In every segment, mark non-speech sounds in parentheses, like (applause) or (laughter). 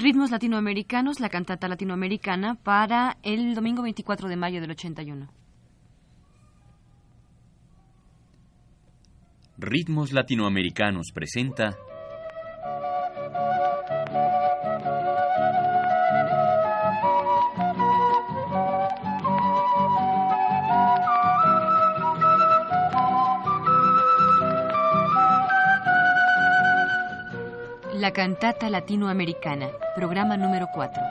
Ritmos latinoamericanos, la cantata latinoamericana para el domingo 24 de mayo del 81. Ritmos latinoamericanos presenta La cantata latinoamericana, programa número 4.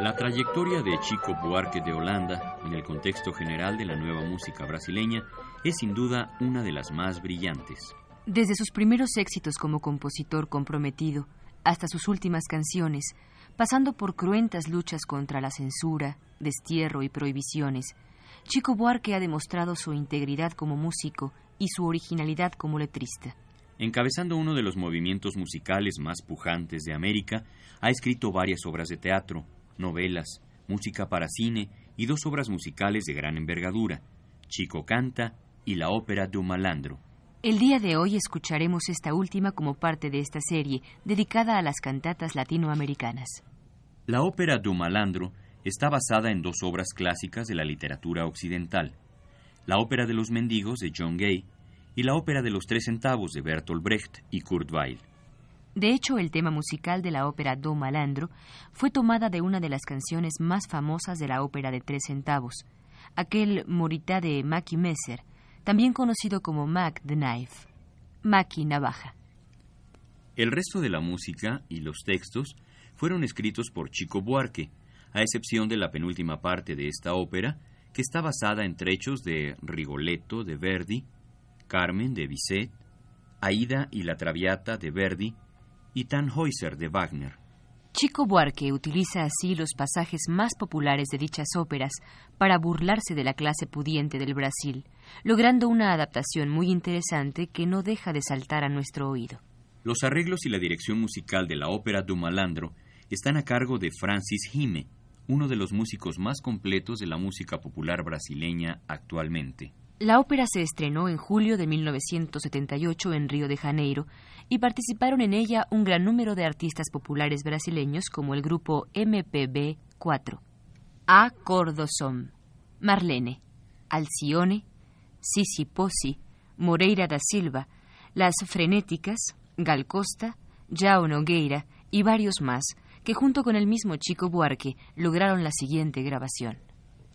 La trayectoria de Chico Buarque de Holanda en el contexto general de la nueva música brasileña es sin duda una de las más brillantes. Desde sus primeros éxitos como compositor comprometido hasta sus últimas canciones, pasando por cruentas luchas contra la censura, destierro y prohibiciones, Chico Buarque ha demostrado su integridad como músico y su originalidad como letrista. Encabezando uno de los movimientos musicales más pujantes de América, ha escrito varias obras de teatro, novelas, música para cine y dos obras musicales de gran envergadura, Chico Canta y la ópera de un malandro. El día de hoy escucharemos esta última como parte de esta serie dedicada a las cantatas latinoamericanas. La ópera de un malandro está basada en dos obras clásicas de la literatura occidental, la ópera de los mendigos de John Gay y la ópera de los tres centavos de Bertolt Brecht y Kurt Weill. De hecho, el tema musical de la ópera Do Malandro fue tomada de una de las canciones más famosas de la ópera de tres centavos, aquel Moritá de Mackie Messer, también conocido como Mac the Knife, Mackie Navaja. El resto de la música y los textos fueron escritos por Chico Buarque, a excepción de la penúltima parte de esta ópera, que está basada en trechos de Rigoletto de Verdi, Carmen de Bizet, Aida y la Traviata de Verdi y Tannhäuser de Wagner. Chico Buarque utiliza así los pasajes más populares de dichas óperas para burlarse de la clase pudiente del Brasil, logrando una adaptación muy interesante que no deja de saltar a nuestro oído. Los arreglos y la dirección musical de la ópera du Malandro están a cargo de Francis Hime, uno de los músicos más completos de la música popular brasileña actualmente. La ópera se estrenó en julio de 1978 en Río de Janeiro y participaron en ella un gran número de artistas populares brasileños como el grupo MPB 4, A Cordosom, Marlene, Alcione, Sisi Posi, Moreira da Silva, Las Frenéticas, Gal Costa, Jao Nogueira y varios más, que junto con el mismo Chico Buarque lograron la siguiente grabación.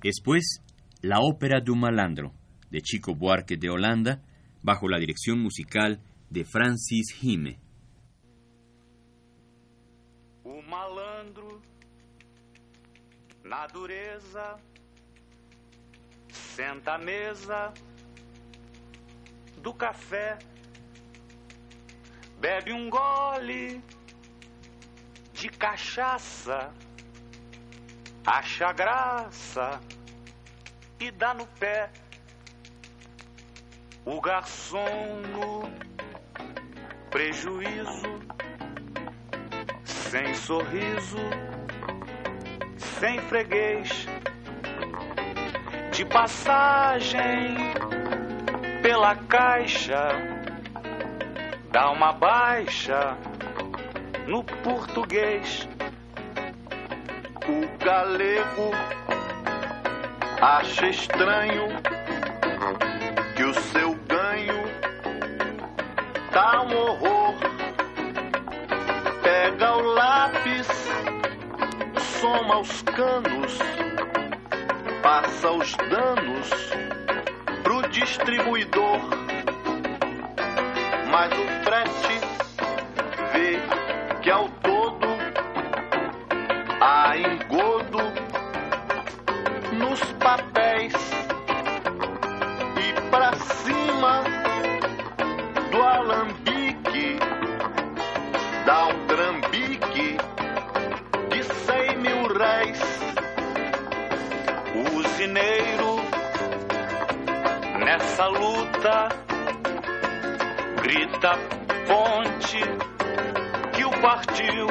Después, la ópera du malandro, de Chico Buarque de Holanda, bajo la dirección musical de Francis Hime. O malandro, na dureza, senta à mesa do café, bebe um gole de cachaça, acha graça e dá no pé. O garçom no prejuízo, sem sorriso, sem freguês, de passagem pela caixa, dá uma baixa no português. O galego acha estranho que o seu ganho tá um horror. Soma os canos, passa os danos pro distribuidor. Mas o frete partiu.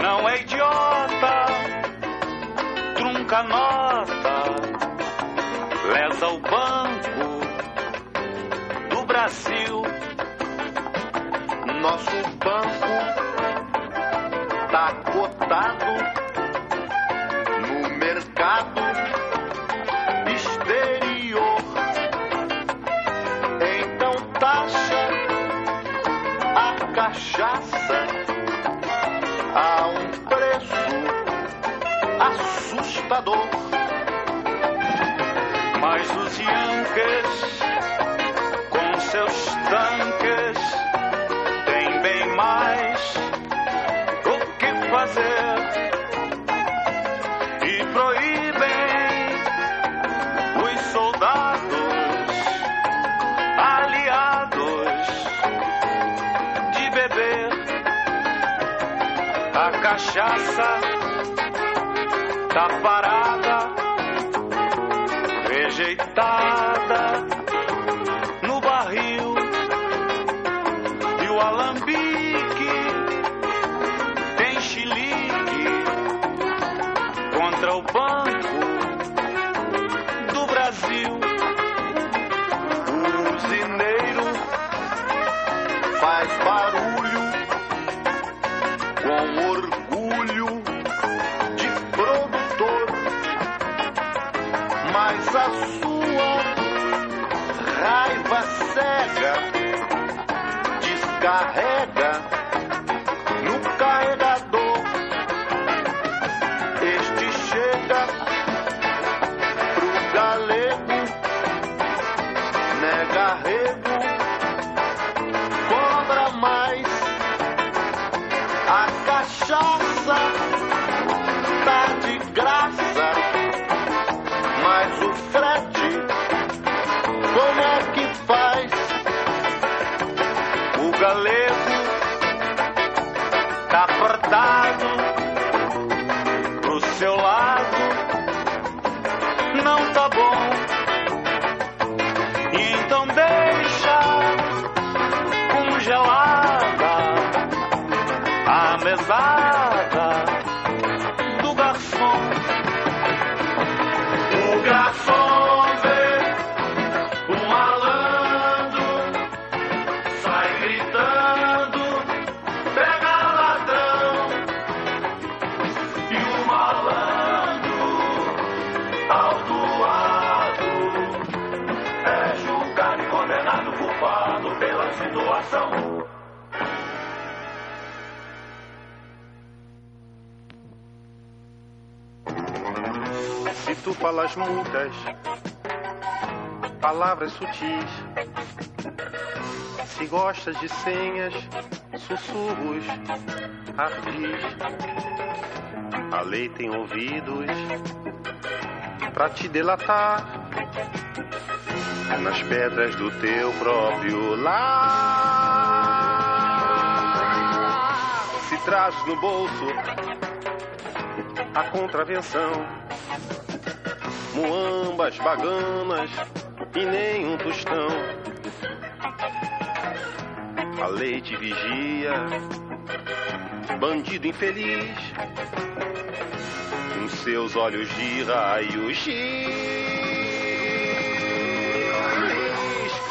Não é idiota, trunca nota, lesa o banco do Brasil. Nosso banco tá cotado cachaça a um preço assustador. Mas os Yankees, cachaça tá parada rejeitada carrega. Tu falas muitas palavras sutis, se gostas de senhas, sussurros, ardis, a lei tem ouvidos pra te delatar. Nas pedras do teu próprio lar. Se trazes no bolso a contravenção muambas, baganas e nem um tostão. A lei te vigia, bandido infeliz, com seus olhos de raio X.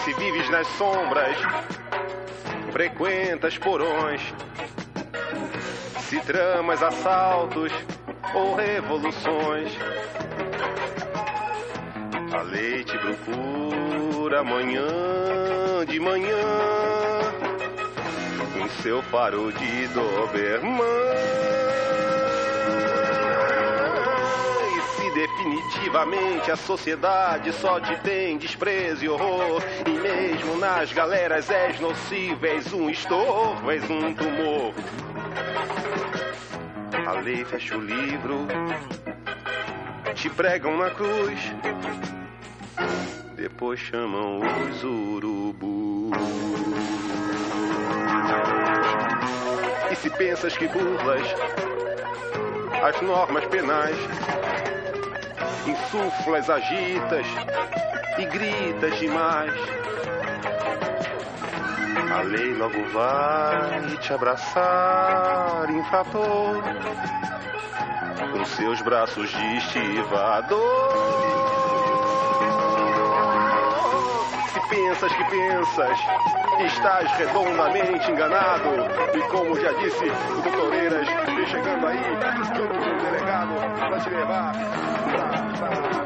Se vives nas sombras, frequentas porões, se tramas assaltos ou revoluções. A lei te procura amanhã de manhã com seu faro de Doberman. E se definitivamente a sociedade só te tem desprezo e horror, e mesmo nas galeras és nocivo, és um estorvo, és um tumor. A lei fecha o livro, te pregam na cruz, depois chamam os urubus. E se pensas que burlas as normas penais, insuflas, agitas e gritas demais, A lei logo vai te abraçar, infrator, com seus braços de estivador. Pensas que pensas, estás redondamente enganado. E como já disse o doutor Eiras, chegando aí, junto com delegado, para te levar. Pra, pra,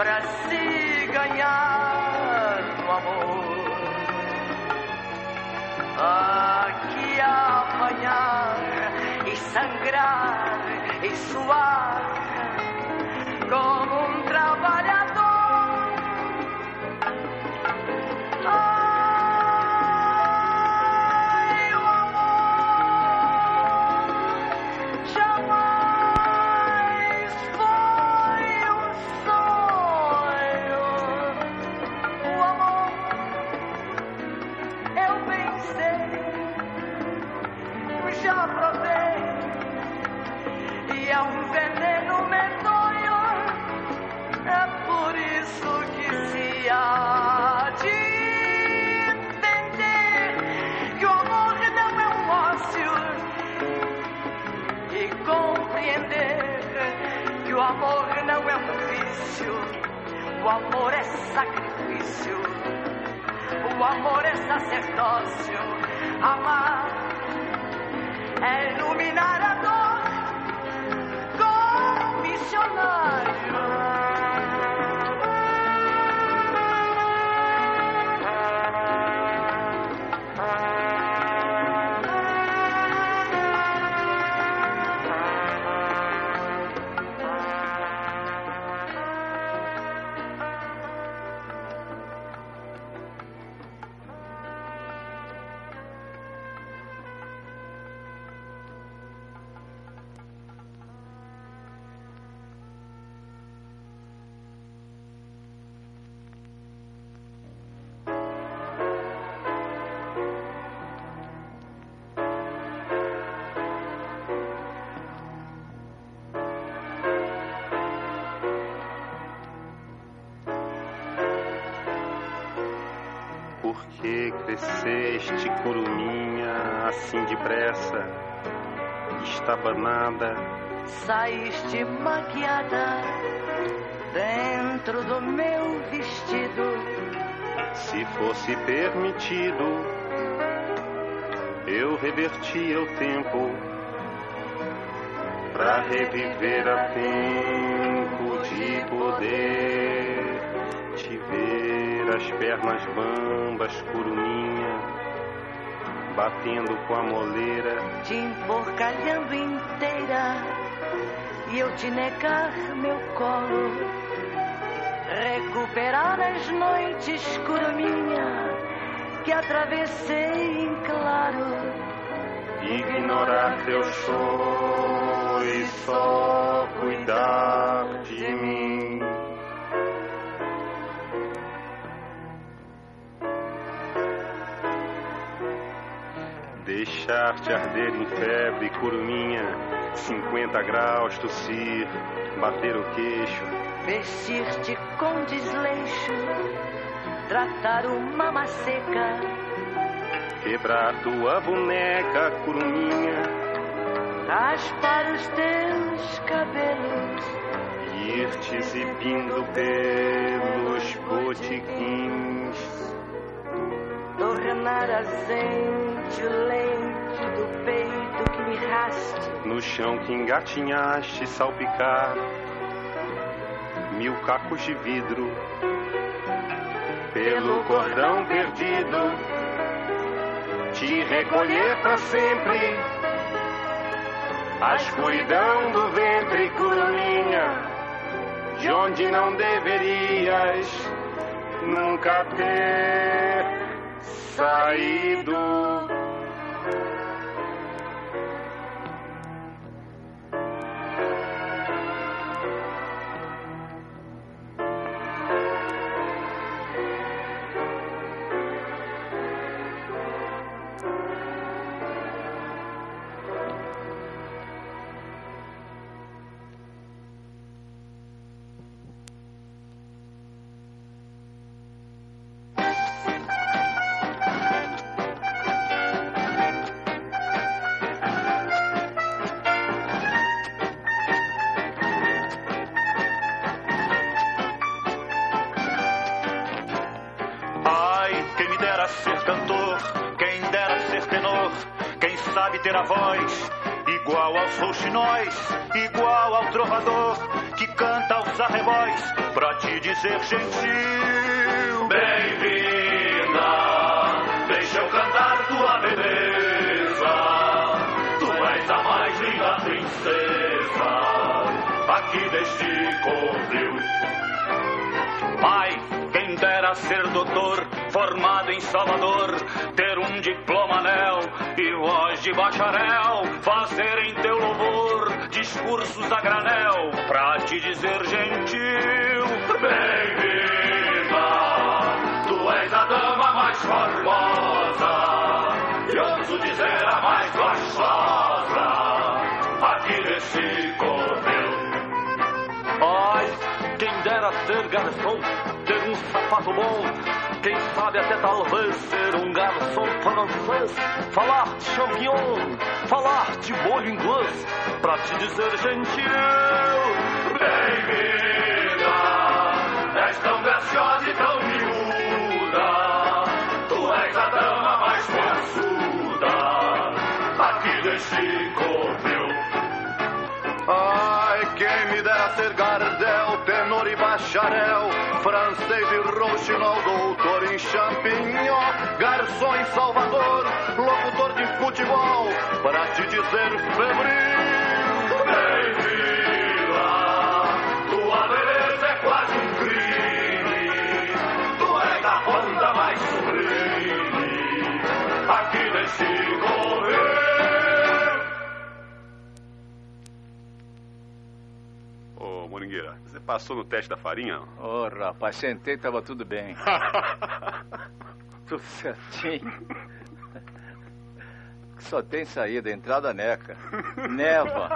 para se ganhar no amor. Que apanhar e sangrar e suar amor é sacrifício, o amor é sacerdócio, amar é iluminar estabanada? Saíste maquiada dentro do meu vestido. Se fosse permitido, eu revertia o tempo pra reviver a tempo de poder te ver as pernas bambas, curuminha, batendo com a moleira, te emporcalhando inteira e eu te negar meu colo. Recuperar as noites curminha que atravessei em claro. ignorar teu choro e só cuidar de mim. Deixar-te arder em febre, curminha, 50 graus, tossir, bater o queixo, Vestir-te com desleixo, tratar uma maceca, quebrar tua boneca, curminha, raspar os teus cabelos, e ir te exibindo pelos botiquins. tornar azeite o leite do peito que me raste, No chão que engatinhaste, salpicar mil cacos de vidro pelo cordão perdido, te recolher pra sempre. A escuridão do ventre, curminha, de onde não deverias nunca ter saído. Arrebóis pra te dizer gentil. Bem-vinda, deixa eu cantar tua beleza, tu és a mais linda princesa aqui deste covil. Pai, quem dera ser doutor, formado em Salvador, ter um diploma anel e voz de bacharel, fazer em teu louvor discursos a granel, pra te dizer gentil, bem-vinda, tu és a dama mais formosa, e ouso dizer a mais gostosa, aqui desse covil. Ai, quem dera ser garçom, sapato bom. Quem sabe até talvez ser um garçom francês. Falar de champignon, falar de molho inglês. Pra te dizer gentil, bem-vinda. És tão graciosa e tão miúda. Tu és a dama mais forçuda. Aqui deste covil. Ai, quem me dera ser Gardel, tenor e bacharel, francês e rouxinol, doutor em champignon, garçom em Salvador, locutor de futebol, para te dizer febril. Ô, Moringueira, você passou no teste da farinha? Ô, rapaz, sentei, tava tudo bem. (laughs) tudo certinho. Só tem saída, entrada neca. Neva.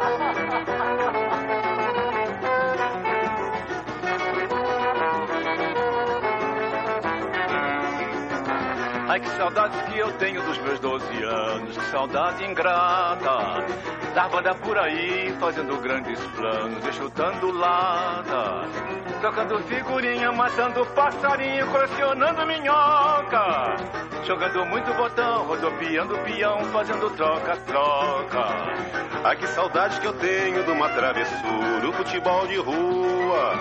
Ai, que saudades que eu tenho dos meus 12 anos, que saudade ingrata. Da banda por aí, fazendo grandes planos, e chutando lata. Tocando figurinha, matando passarinho, colecionando minhoca. Jogando muito botão, rodopiando peão, fazendo troca-troca. Ai, que saudade que eu tenho de uma travessura, o futebol de rua.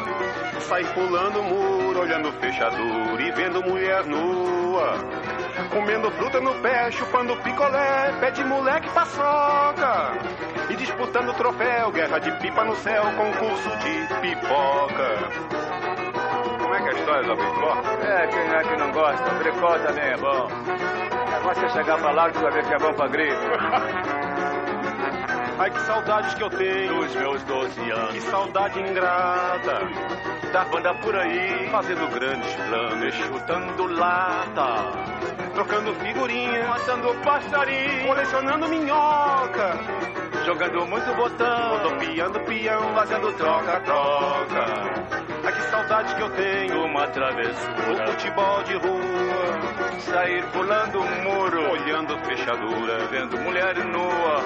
Sair pulando muro, olhando fechadura e vendo mulher nua. Comendo fruta no pé, chupando picolé, pé de moleque paçoca. E disputando troféu, guerra de pipa no céu, concurso de pipoca. Como é que é a história da pipoca? É, quem é que não gosta? Bricó também é bom. Agora você chegar pra lá você vai ver que é bom pra gripe. (laughs) Ai, que saudades que eu tenho Dos meus 12 anos. Que saudade ingrata Da banda por aí, Fazendo grandes planos chutando lata, Trocando figurinha matando passarinho, Colecionando minhoca jogando muito botão, Rodopiando peão fazendo troca-troca. Ai, que saudade que eu tenho Uma O travessura, futebol de rua sair pulando um muro, Olhando fechadura vendo mulher nua,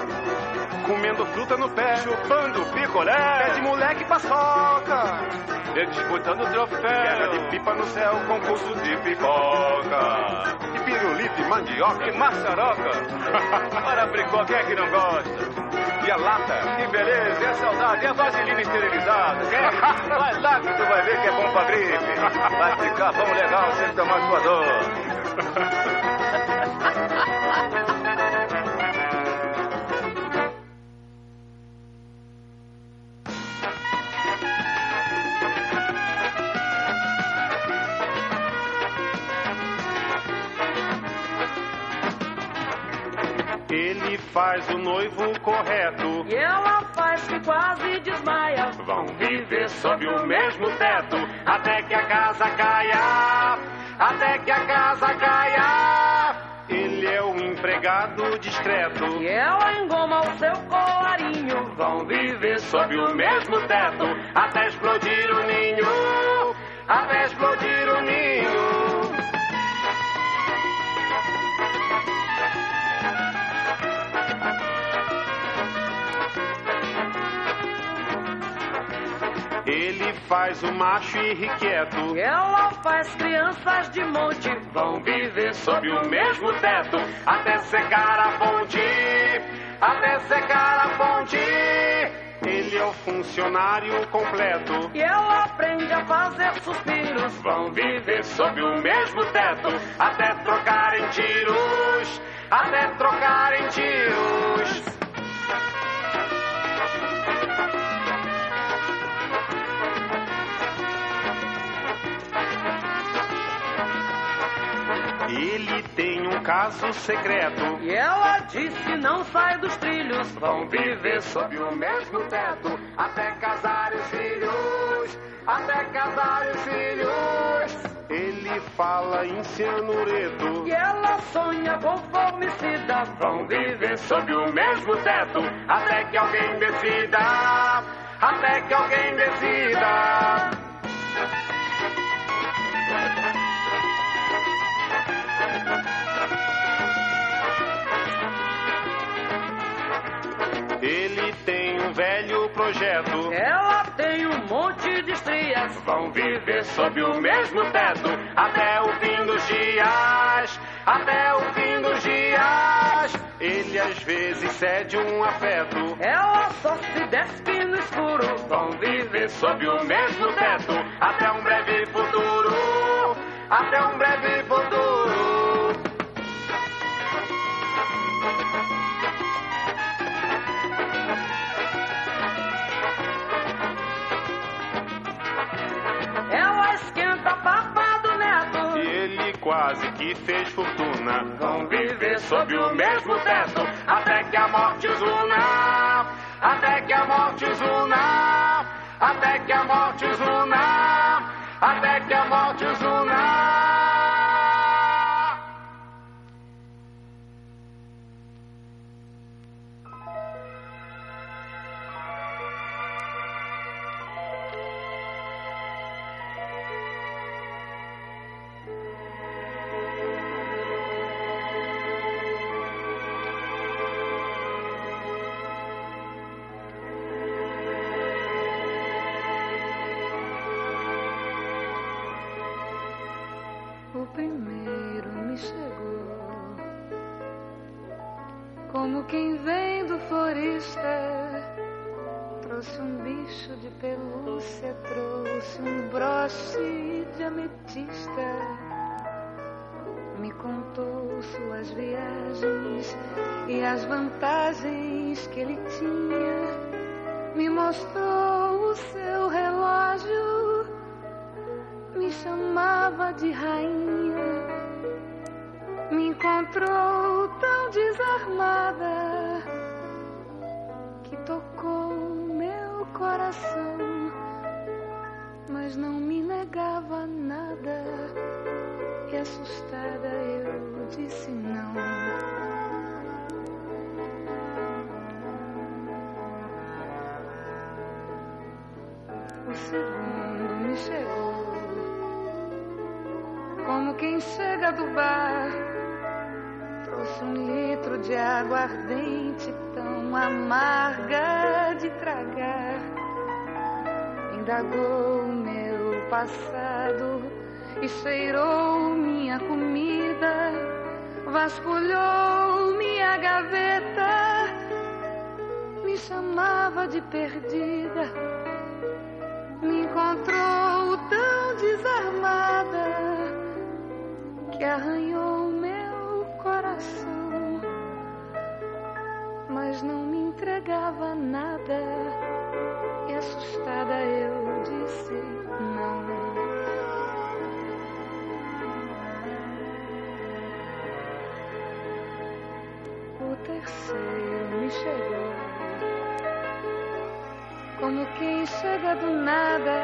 Comendo fruta no pé chupando Pé de picolé, moleque paçoca disputando Guerra troféu, de pipa no céu Concurso de pipoca pirulito e mandioca que maçaroca. (laughs) Para bricó, quem é que não gosta? E a lata Que beleza, e a saudade, e a vaselina esterilizada. Quer? Vai lá que tu vai ver que é bom pra gripe. Vai ficar bom legal sem tomar sua dor. (laughs) faz o noivo correto. E ela faz que quase desmaia. Vão viver sob o mesmo teto. Até que a casa caia. Até que a casa caia. Ele é o empregado discreto. E ela engoma o seu colarinho. Vão viver sob o mesmo teto. Até explodir o ninho. Até explodir o ninho Ele faz o macho irrequieto ela faz crianças de monte. Vão viver sob o mesmo teto até secar a fonte, até secar a fonte. Ele é o funcionário completo. E ela aprende a fazer suspiros. Vão viver sob o mesmo teto até trocarem tiros, até trocarem tiros. Caso secreto. E ela disse não sai dos trilhos. Vão viver sob o mesmo teto até casar os filhos, até casar os filhos. Ele fala em cianureto. E ela sonha com formicida. Vão viver sob o mesmo teto até que alguém decida, até que alguém decida. Velho projeto. Ela tem um monte de estrias. Vão viver sob o mesmo teto até o fim dos dias, até o fim dos dias. Ele às vezes cede um afeto. Ela só se despe no escuro. Vão viver sob o mesmo teto até um breve futuro, até um breve futuro. Quase que fez fortuna. Vão viver sob o mesmo teto até que a morte os una, até que a morte os una, até que a morte os una, até que a morte os una. Chamava de rainha. Me encontrou tão desarmada que tocou meu coração, mas não me negava nada e assustada eu disse não. O segundo me chegou, como quem chega do bar. Trouxe um litro de água ardente, tão amarga de tragar. Indagou o meu passado e cheirou minha comida, vasculhou minha gaveta, me chamava de perdida, me encontrou tão que arranhou meu coração, mas não me entregava nada e assustada eu disse não. terceiro me chegou. Como quem chega do nada,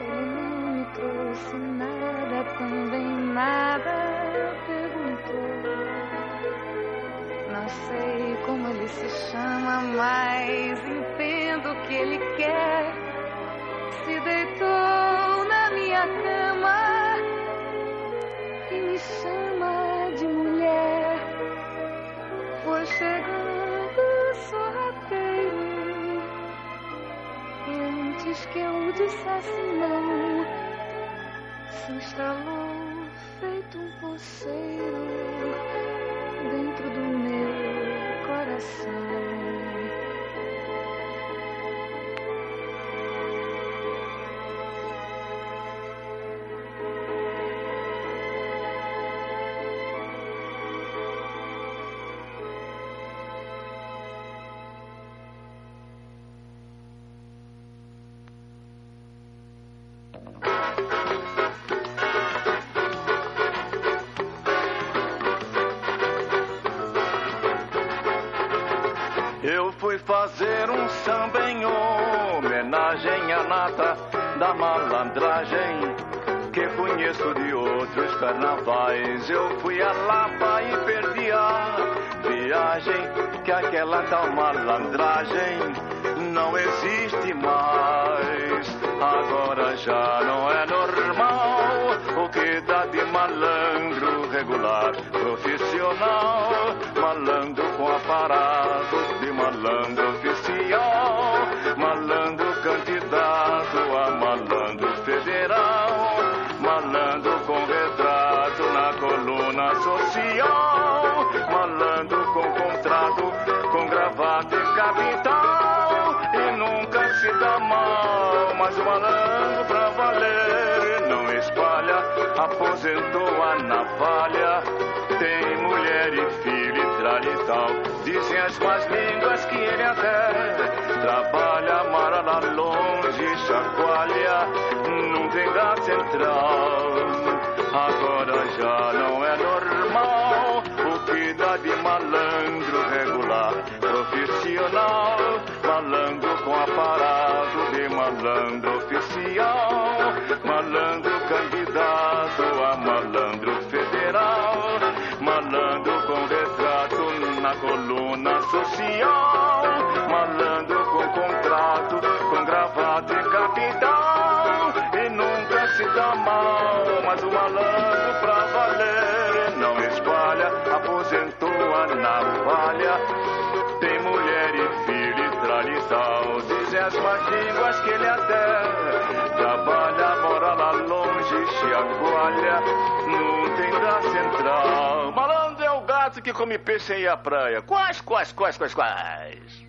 ele não me trouxe nada, também nada perguntou. Não sei como ele se chama, mas entendo que ele quer. Se deitou na minha cama e me chama de mulher foi chegando sorrateiro. Antes que eu dissesse não, se instalou feito um poceiro dentro do meu coração. Fazer um samba em homenagem à nata da malandragem que conheço de outros carnavais. Eu fui a Lapa e perdi a viagem que aquela tal malandragem não existe mais. Agora já não é normal o que dá de malandro regular, profissional, malandro com aparato com gravata e capital, e nunca se dá mal, mas o malandro pra valer não espalha, aposentou a navalha, tem mulher e filho e tal. Dizem as más línguas que ele até trabalha, mora lá longe, chacoalha, não tem da central. Agora já não é normal longe, chacoalha, não tem da central. Malandro é o gato que come peixe e a praia. Quais, quais, quais, quais, quais?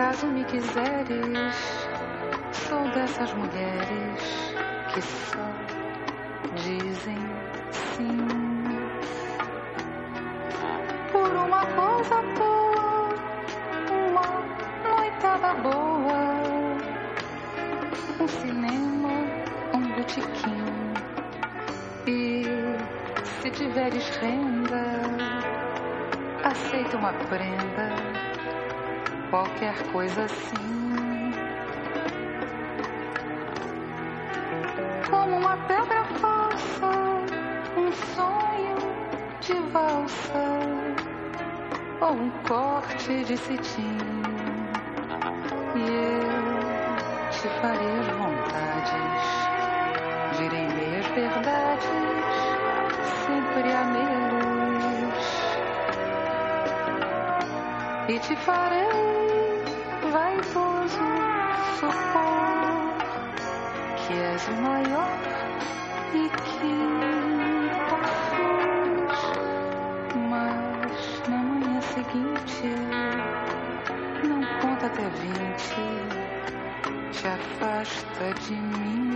caso me quiseres, sou dessas mulheres que só dizem sim. Por uma coisa à toa, uma noitada boa, um cinema, um botequim. E se tiveres renda, aceita uma prenda qualquer coisa assim. Como uma pedra falsa, um sonho de valsa ou um corte de cetim. E eu te farei as vontades, direi meias verdades, sempre a mesma. e te farei vaidoso supor que és o maior e que passas. Mas na manhã seguinte não conta até vinte, te afasta de mim.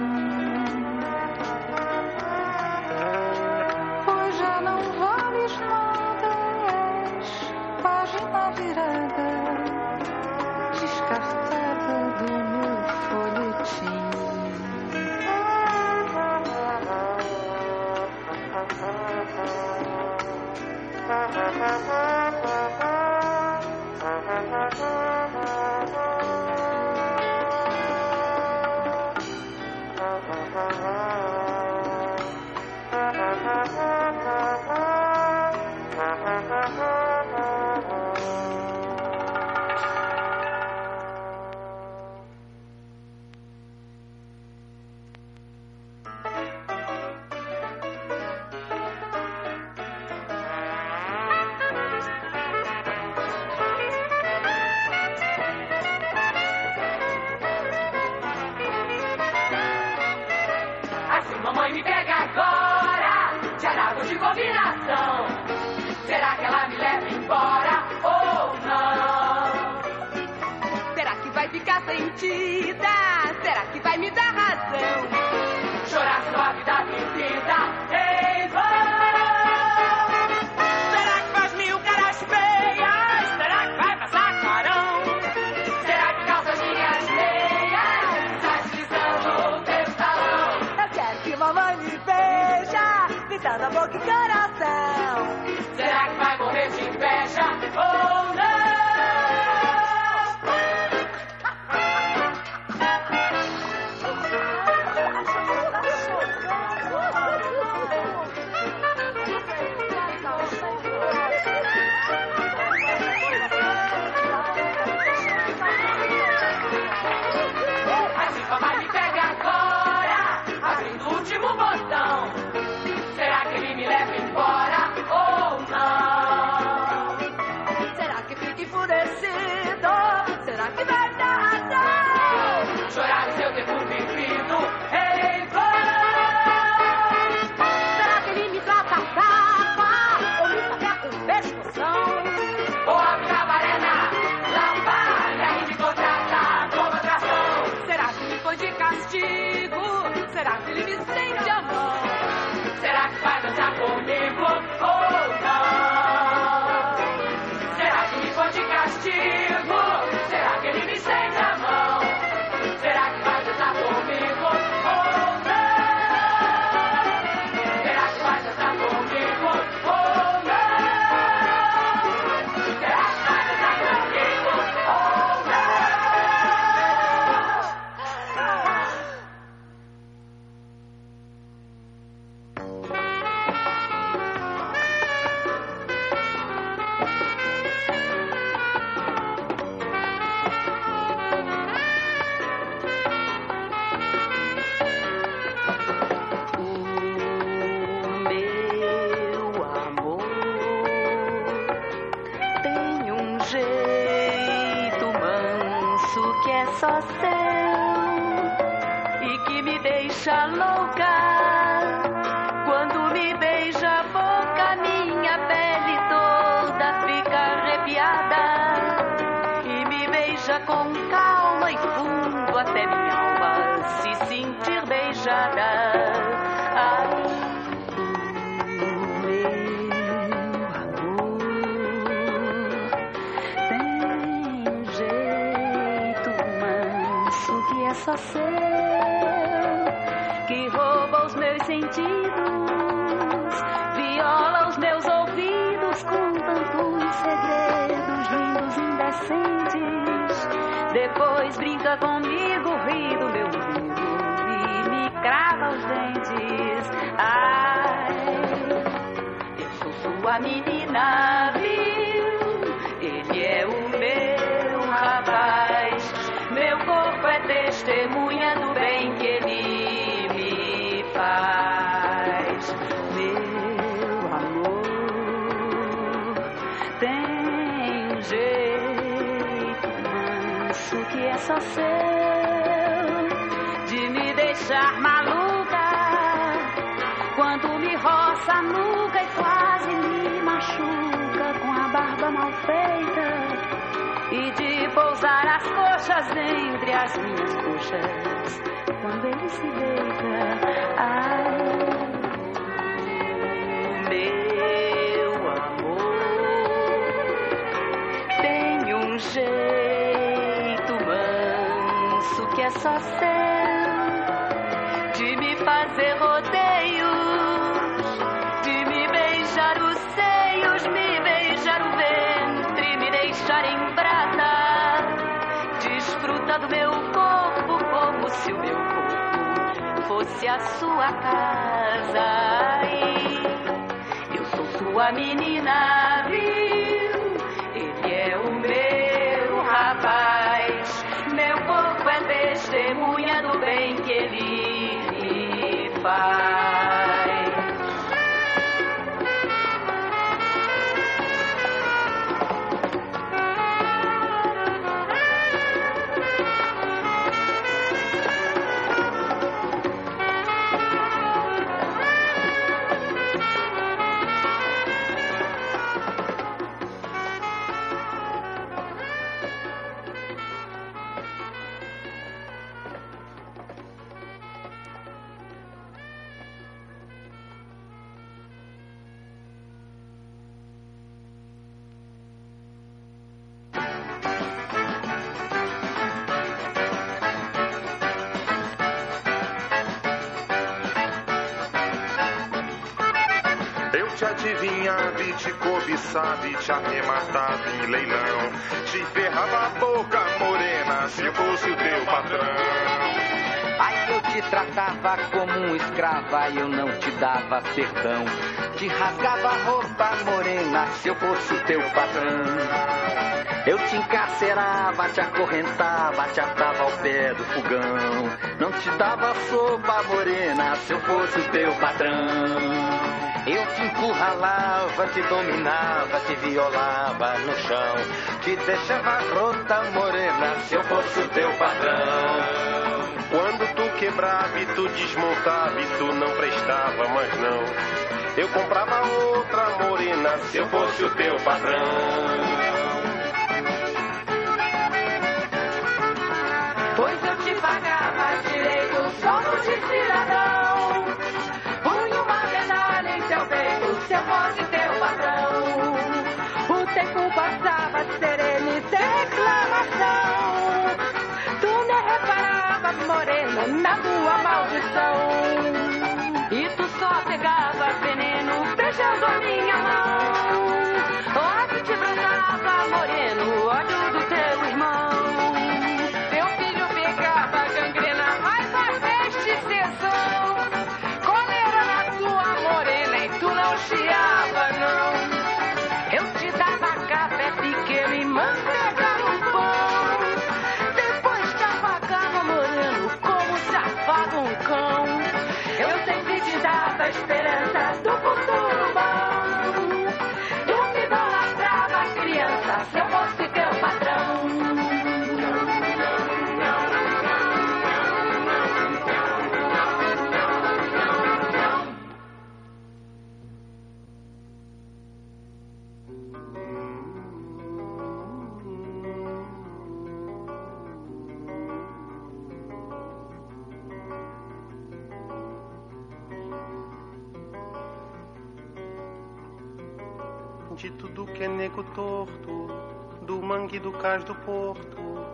é só seu e que me deixa louco. Que rouba os meus sentidos, viola os meus ouvidos com tantos segredos lindos indecentes. Depois brinca comigo, ri do meu ouvido e me crava os dentes. Ai, eu sou sua menina, viu? Testemunha do bem que ele me faz. Meu amor tem jeito manso que é só seu de me deixar maluca quando me roça coxas entre as minhas coxas quando ele se deita. Ai, meu amor, tem um jeito manso que é só seu de me fazer sua casa. Eu sou sua menina, cobiçava e te arrematava em leilão. Te ferrava a boca morena se eu fosse o teu patrão. Aí eu te tratava como um escrava e eu não te dava perdão. Te rasgava a roupa morena se eu fosse o teu patrão. Eu te encarcerava, te acorrentava, te atava ao pé do fogão. Não te dava sopa morena se eu fosse o teu patrão. Eu te encurralava, te dominava, te violava no chão. Te deixava rota morena se eu fosse o teu patrão. Quando tu quebrava e tu desmontava e tu não prestava mais não. Eu comprava outra morena se eu fosse o teu patrão. Beijando a tudo que é nego torto, do mangue do cais do porto.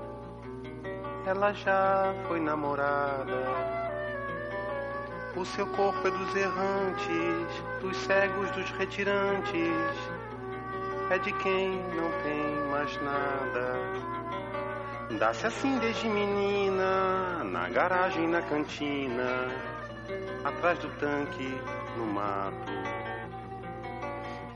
Ela já foi namorada. O seu corpo é dos errantes, dos cegos, dos retirantes. É de quem não tem mais nada. Dá-se assim desde menina, na garagem, na cantina, atrás do tanque, no mato.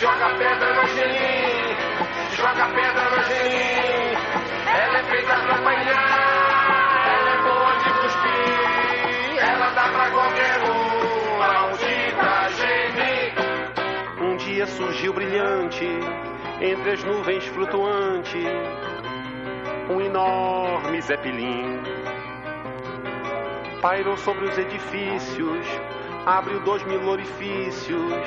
Joga pedra no gelim, joga pedra no gelim. Ela é feita pra apanhar, ela é boa de cuspir. Ela dá pra qualquer um, maldita geni. Um dia surgiu brilhante entre as nuvens flutuante um enorme zeppelin. Pairou sobre os edifícios, abriu dois mil orifícios,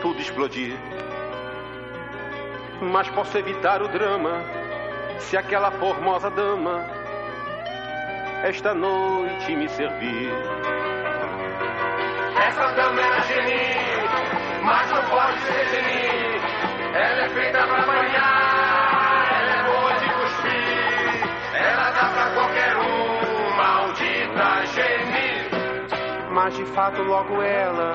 tudo explodir. Mas posso evitar o drama se aquela formosa dama esta noite me servir. Essa dama era geni, mas não pode ser geni. Ela é feita pra apanhar, ela é boa de cuspir. Ela dá pra qualquer um, maldita geni. Mas de fato logo ela,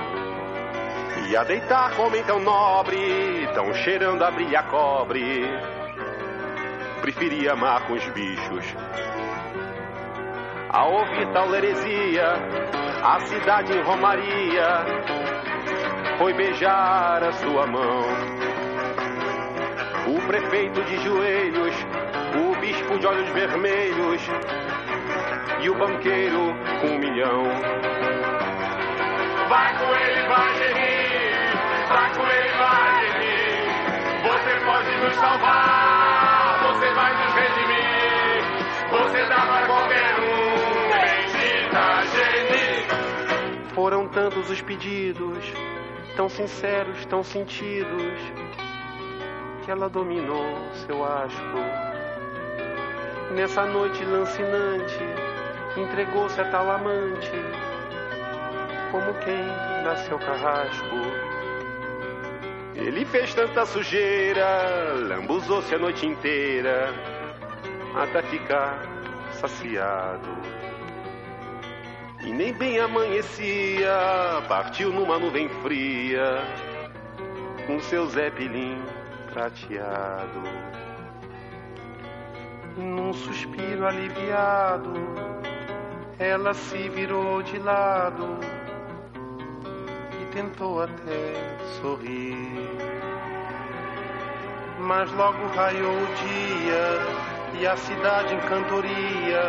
E a deitar homem tão nobre, tão cheirando a brilha cobre, preferia amar com os bichos. Ao ouvir tal heresia, a cidade em Romaria foi beijar a sua mão. O prefeito de joelhos, o bispo de olhos vermelhos e o banqueiro com um milhão. Vai com ele, vai gerir. Você pode nos salvar. Você vai nos redimir. Você dá pra qualquer um. Bendita geni. Foram tantos os pedidos, tão sinceros, tão sentidos, que ela dominou seu asco. Nessa noite lancinante, entregou-se a tal amante, como quem dá seu carrasco. Ele fez tanta sujeira, lambuzou-se a noite inteira, até ficar saciado. E nem bem amanhecia, partiu numa nuvem fria, com seu zeppelin prateado. Num suspiro aliviado, ela se virou de lado tentou até sorrir. Mas logo raiou o dia e a cidade em cantoria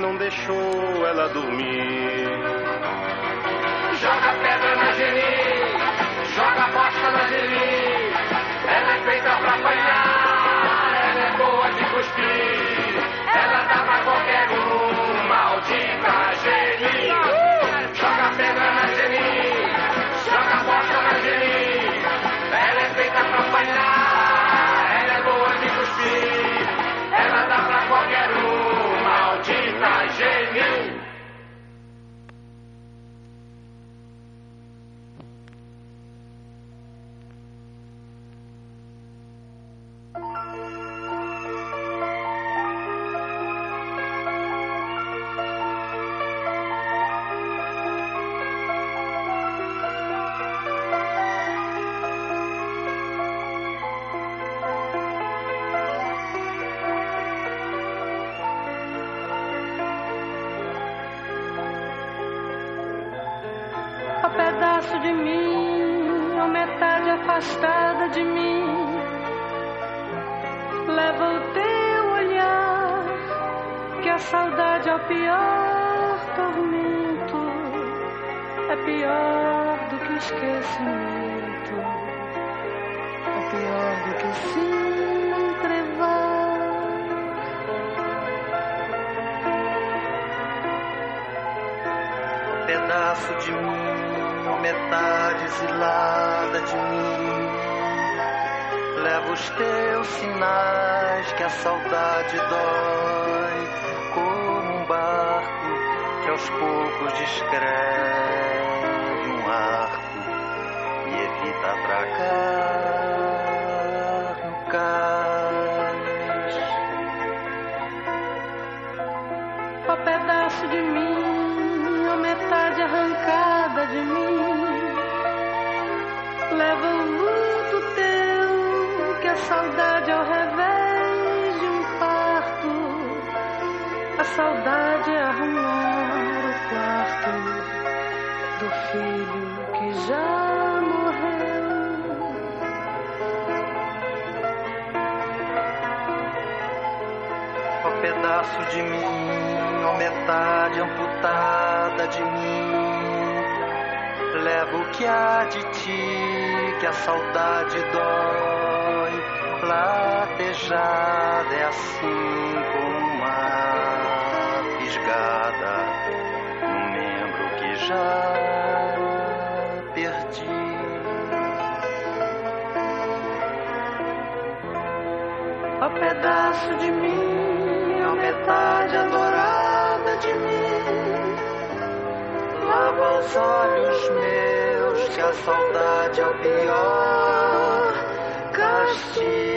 não deixou ela dormir. Pedaço de mim, metade exilada de mim. Leva os teus sinais que a saudade dói, como um barco que aos poucos descreve um arco e evita atracar pedaço de mim, ó metade amputada de mim. Leva o que há de ti, que a saudade dói. Latejada é assim como uma fisgada no membro que já perdi. Pedaço de mim, de mim. Lava os olhos meus, que a saudade é o pior. Castigo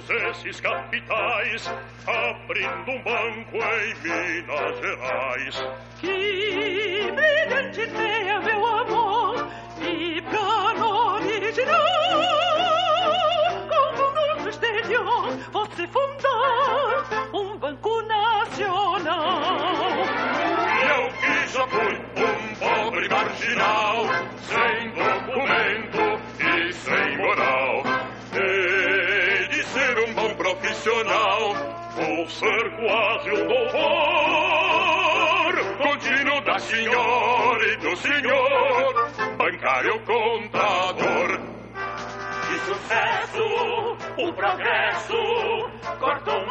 juntarmos esses capitais, abrindo um banco em Minas Gerais? Que brilhante ideia, meu amor, e plano original. Como no exterior você fundar um banco nacional. E eu que já fui um pobre marginal, ser quase um louvor contínuo da e do senhor, bancário contador. De sucesso, o progresso corta o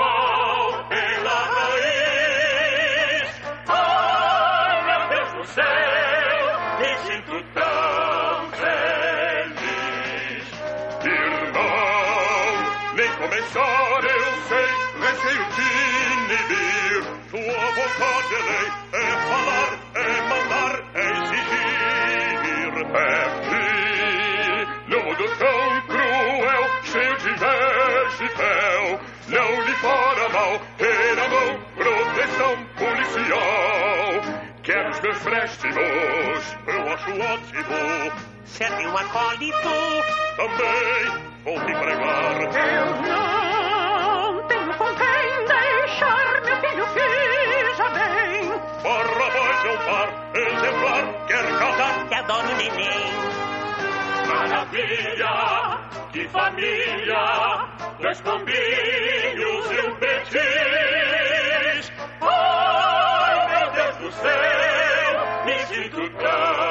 préstimos, eu acho ótimo. Serve um acólito. Também vou te pregar. Eu não bem. Barrabás é um par exemplar, quer casar, que adoro o neném. Maravilha, que família, dois pombinhos e um petis. Ai, meu Deus do céu, me sinto tão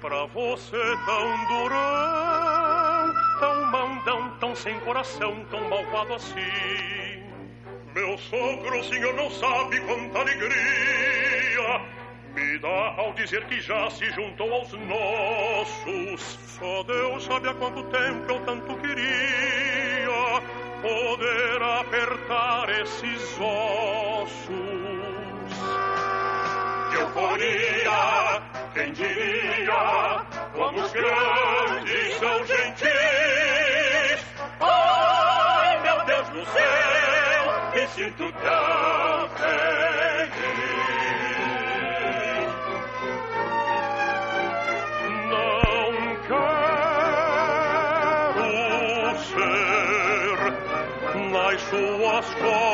pra você tão durão, tão mandão, tão sem coração, tão malvado assim. Meu sogro, o senhor não sabe quanta alegria me dá ao dizer que já se juntou aos nossos. Só Deus sabe há quanto tempo eu tanto queria poder apertar esses ossos. Que euforia, quem diria, como os grandes são gentis. Ai, meu Deus do céu, me sinto tão feliz. Não quero ser nas suas costas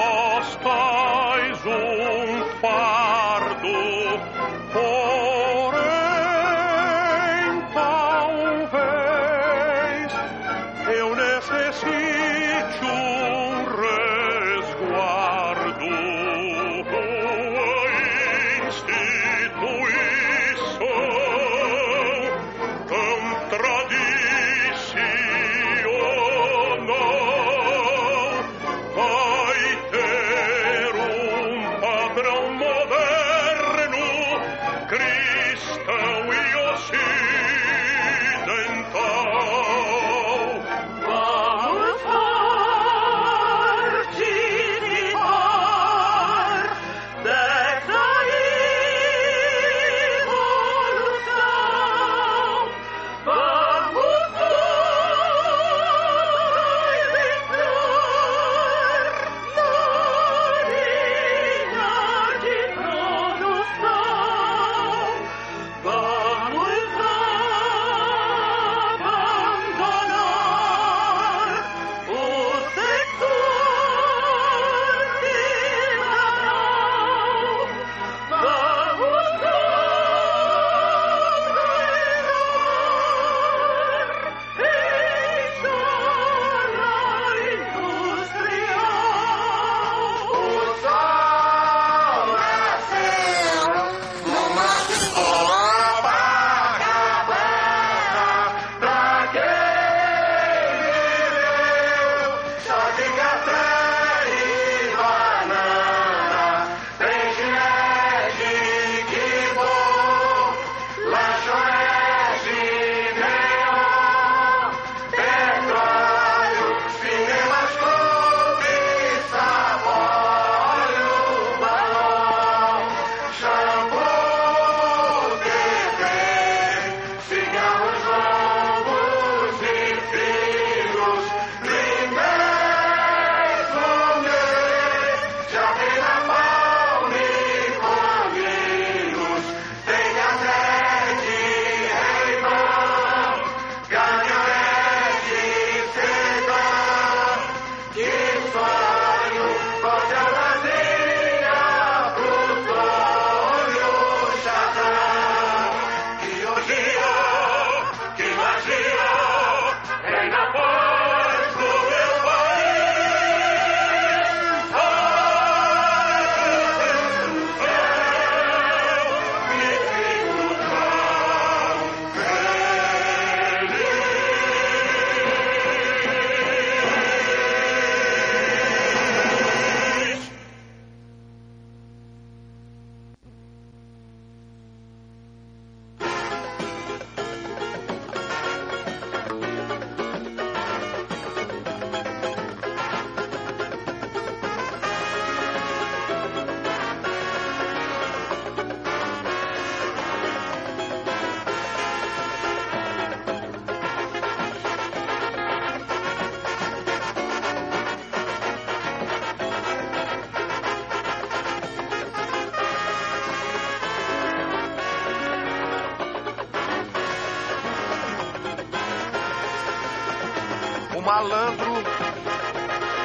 malandro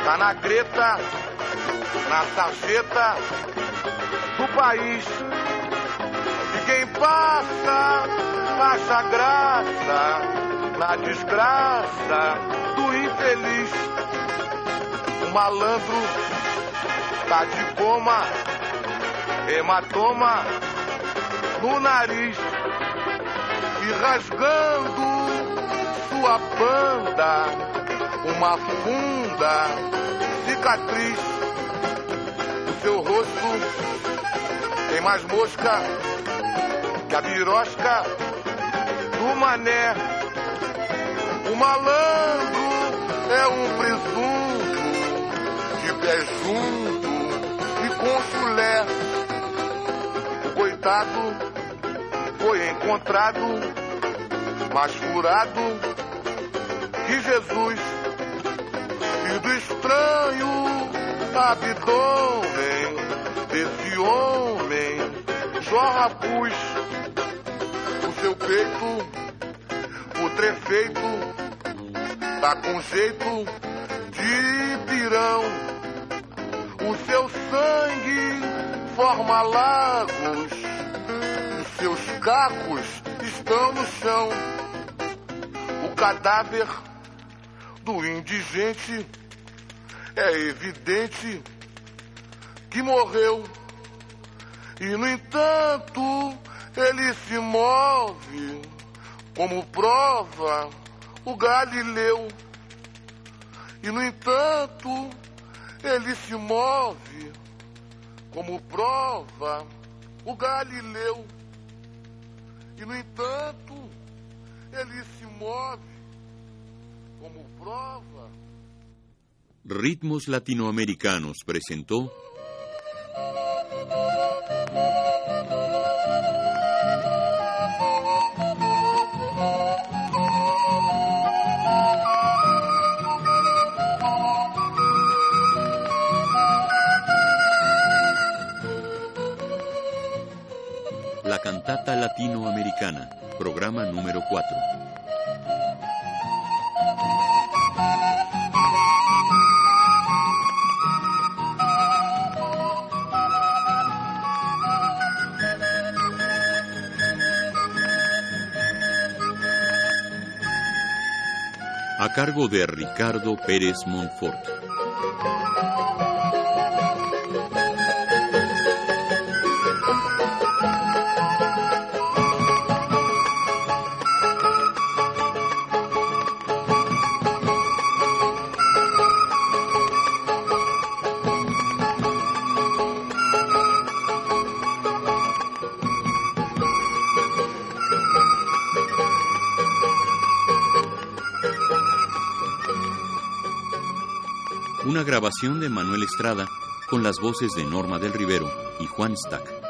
tá na greta, na sarjeta do país. E quem passa acha graça na desgraça do infeliz. O malandro tá de coma, hematoma no nariz e rasgando sua banda, uma funda cicatriz. O seu rosto tem mais mosca que a birosca do mané. O malandro é um presunto de pé junto e com chulé. O coitado foi encontrado, mas furado que Jesus e do estranho abdômen desse homem. Jorra pus o seu peito putrefeito tá com jeito de pirão. O seu sangue forma lagos os seus cacos estão no chão. O cadáver do indigente, é evidente que morreu. E, no entanto, ele se move, como prova o Galileu. E, no entanto, ele se move, como prova o Galileu. E, no entanto, ele se move como prova. Ritmos Latinoamericanos presentó La cantata latinoamericana, programa número 4. A cargo de Ricardo Pérez Montfort. De Manuel Estrada con las voces de Norma del Rivero y Juan Stack.